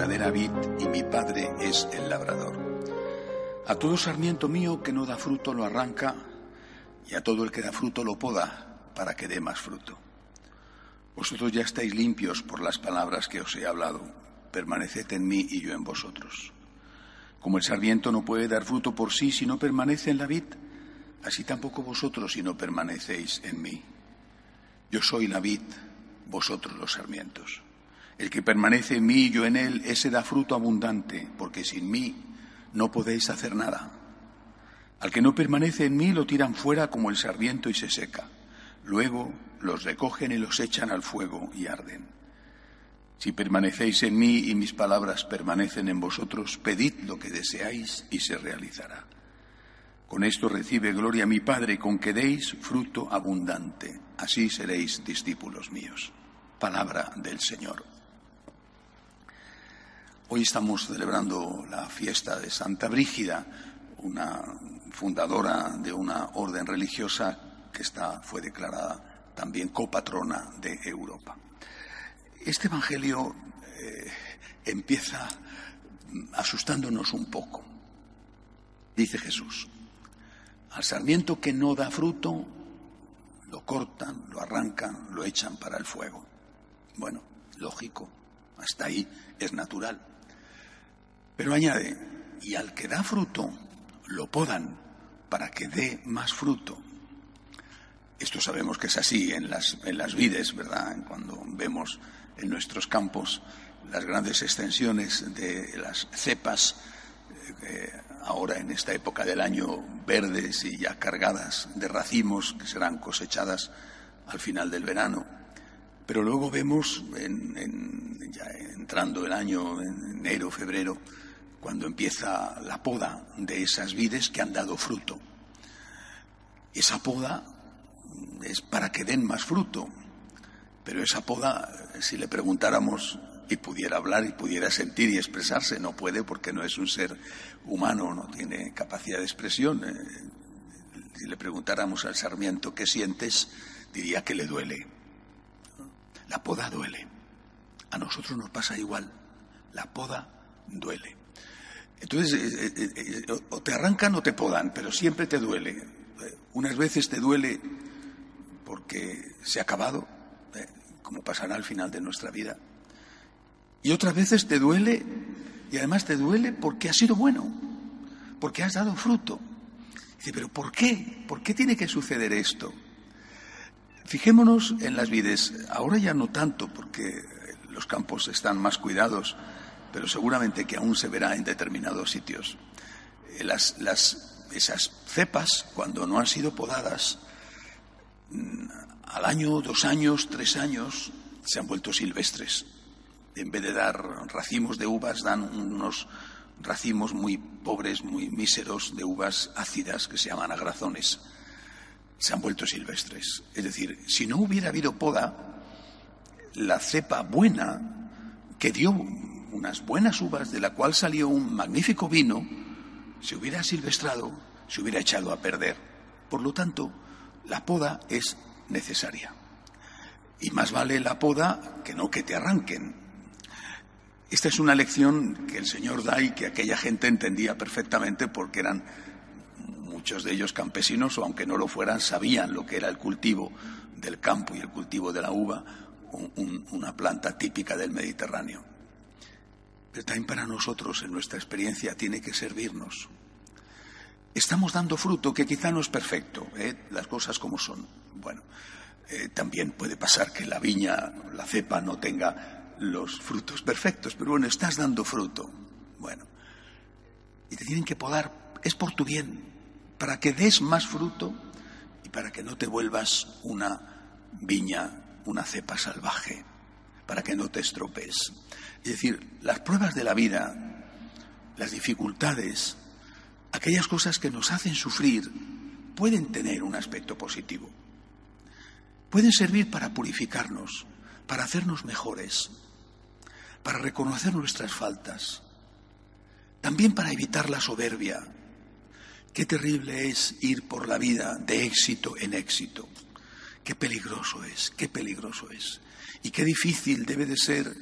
Verdadera vid y mi Padre es el labrador. A todo sarmiento mío que no da fruto lo arranca y a todo el que da fruto lo poda para que dé más fruto. Vosotros ya estáis limpios por las palabras que os he hablado. Permaneced en mí y yo en vosotros. Como el sarmiento no puede dar fruto por sí si no permanece en la vid, así tampoco vosotros si no permanecéis en mí. Yo soy la vid, vosotros los sarmientos. El que permanece en mí y yo en él, ese da fruto abundante, porque sin mí no podéis hacer nada. Al que no permanece en mí lo tiran fuera como el sarmiento y se seca. Luego los recogen y los echan al fuego y arden. Si permanecéis en mí y mis palabras permanecen en vosotros, pedid lo que deseáis y se realizará. Con esto recibe gloria mi Padre, con que deis fruto abundante. Así seréis discípulos míos. Palabra del Señor. Hoy estamos celebrando la fiesta de Santa Brígida, una fundadora de una orden religiosa que está, fue declarada también copatrona de Europa. Este Evangelio eh, empieza asustándonos un poco. Dice Jesús, al sarmiento que no da fruto, lo cortan, lo arrancan, lo echan para el fuego. Bueno, lógico, hasta ahí es natural. Pero añade, y al que da fruto, lo podan para que dé más fruto. Esto sabemos que es así en las, en las vides, ¿verdad? Cuando vemos en nuestros campos las grandes extensiones de las cepas, eh, ahora en esta época del año verdes y ya cargadas de racimos que serán cosechadas al final del verano. Pero luego vemos, ya entrando el año, en enero, febrero, cuando empieza la poda de esas vides que han dado fruto. Esa poda es para que den más fruto, pero esa poda, si le preguntáramos y pudiera hablar y pudiera sentir y expresarse, no puede porque no es un ser humano, no tiene capacidad de expresión. Si le preguntáramos al sarmiento qué sientes, diría que le duele. La poda duele. A nosotros nos pasa igual. La poda duele. Entonces, eh, eh, eh, o te arrancan o te podan, pero siempre te duele. Unas veces te duele porque se ha acabado, como pasará al final de nuestra vida. Y otras veces te duele, y además te duele porque has sido bueno, porque has dado fruto. Dice, pero ¿por qué? ¿Por qué tiene que suceder esto? Fijémonos en las vides. Ahora ya no tanto, porque los campos están más cuidados, pero seguramente que aún se verá en determinados sitios. Las, las, esas cepas, cuando no han sido podadas, al año, dos años, tres años, se han vuelto silvestres. En vez de dar racimos de uvas, dan unos racimos muy pobres, muy míseros de uvas ácidas que se llaman agrazones. Se han vuelto silvestres. Es decir, si no hubiera habido poda, la cepa buena que dio unas buenas uvas de la cual salió un magnífico vino, se hubiera silvestrado, se hubiera echado a perder. Por lo tanto, la poda es necesaria. Y más vale la poda que no que te arranquen. Esta es una lección que el Señor da y que aquella gente entendía perfectamente porque eran muchos de ellos campesinos o aunque no lo fueran sabían lo que era el cultivo del campo y el cultivo de la uva, un, un, una planta típica del Mediterráneo. Pero también para nosotros, en nuestra experiencia, tiene que servirnos. Estamos dando fruto que quizá no es perfecto, ¿eh? las cosas como son. Bueno, eh, también puede pasar que la viña, la cepa, no tenga los frutos perfectos, pero bueno, estás dando fruto. Bueno, y te tienen que podar, es por tu bien, para que des más fruto y para que no te vuelvas una viña, una cepa salvaje, para que no te estropees. Es decir, las pruebas de la vida, las dificultades, aquellas cosas que nos hacen sufrir, pueden tener un aspecto positivo. Pueden servir para purificarnos, para hacernos mejores, para reconocer nuestras faltas, también para evitar la soberbia. Qué terrible es ir por la vida de éxito en éxito. Qué peligroso es, qué peligroso es. Y qué difícil debe de ser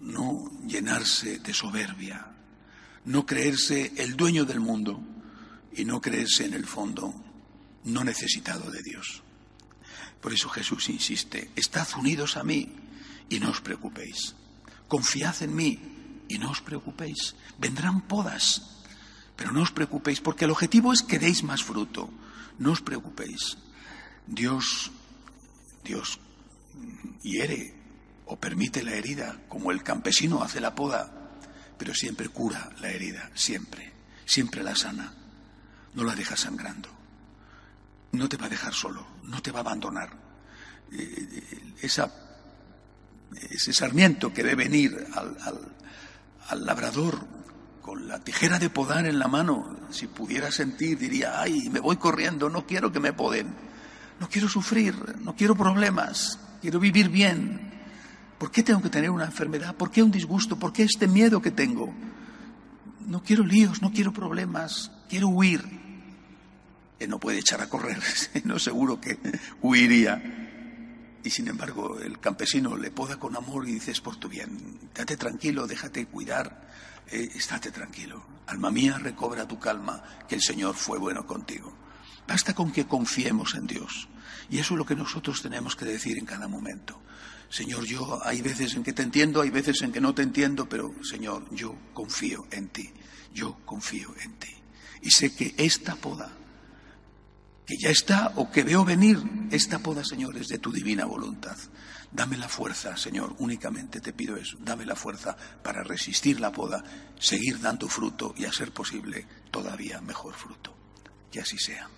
no llenarse de soberbia, no creerse el dueño del mundo y no creerse en el fondo no necesitado de Dios. Por eso Jesús insiste, estad unidos a mí y no os preocupéis. Confiad en mí y no os preocupéis. Vendrán podas, pero no os preocupéis, porque el objetivo es que deis más fruto. No os preocupéis. Dios, Dios hiere o permite la herida, como el campesino hace la poda, pero siempre cura la herida, siempre, siempre la sana, no la deja sangrando, no te va a dejar solo, no te va a abandonar. Eh, esa, ese sarmiento que ve venir al, al labrador con la tijera de podar en la mano, si pudiera sentir, diría, ay, me voy corriendo, no quiero que me poden, no quiero sufrir, no quiero problemas, quiero vivir bien. ¿Por qué tengo que tener una enfermedad? ¿Por qué un disgusto? ¿Por qué este miedo que tengo? No quiero líos, no quiero problemas, quiero huir. Él no puede echar a correr, no seguro que huiría. Y sin embargo, el campesino le poda con amor y dice, es por tu bien, date tranquilo, déjate cuidar, eh, estate tranquilo. Alma mía, recobra tu calma, que el Señor fue bueno contigo. Basta con que confiemos en Dios. Y eso es lo que nosotros tenemos que decir en cada momento. Señor, yo hay veces en que te entiendo, hay veces en que no te entiendo, pero Señor, yo confío en ti, yo confío en ti. Y sé que esta poda, que ya está o que veo venir, esta poda, Señor, es de tu divina voluntad. Dame la fuerza, Señor, únicamente te pido eso, dame la fuerza para resistir la poda, seguir dando fruto y a ser posible todavía mejor fruto. Que así sea.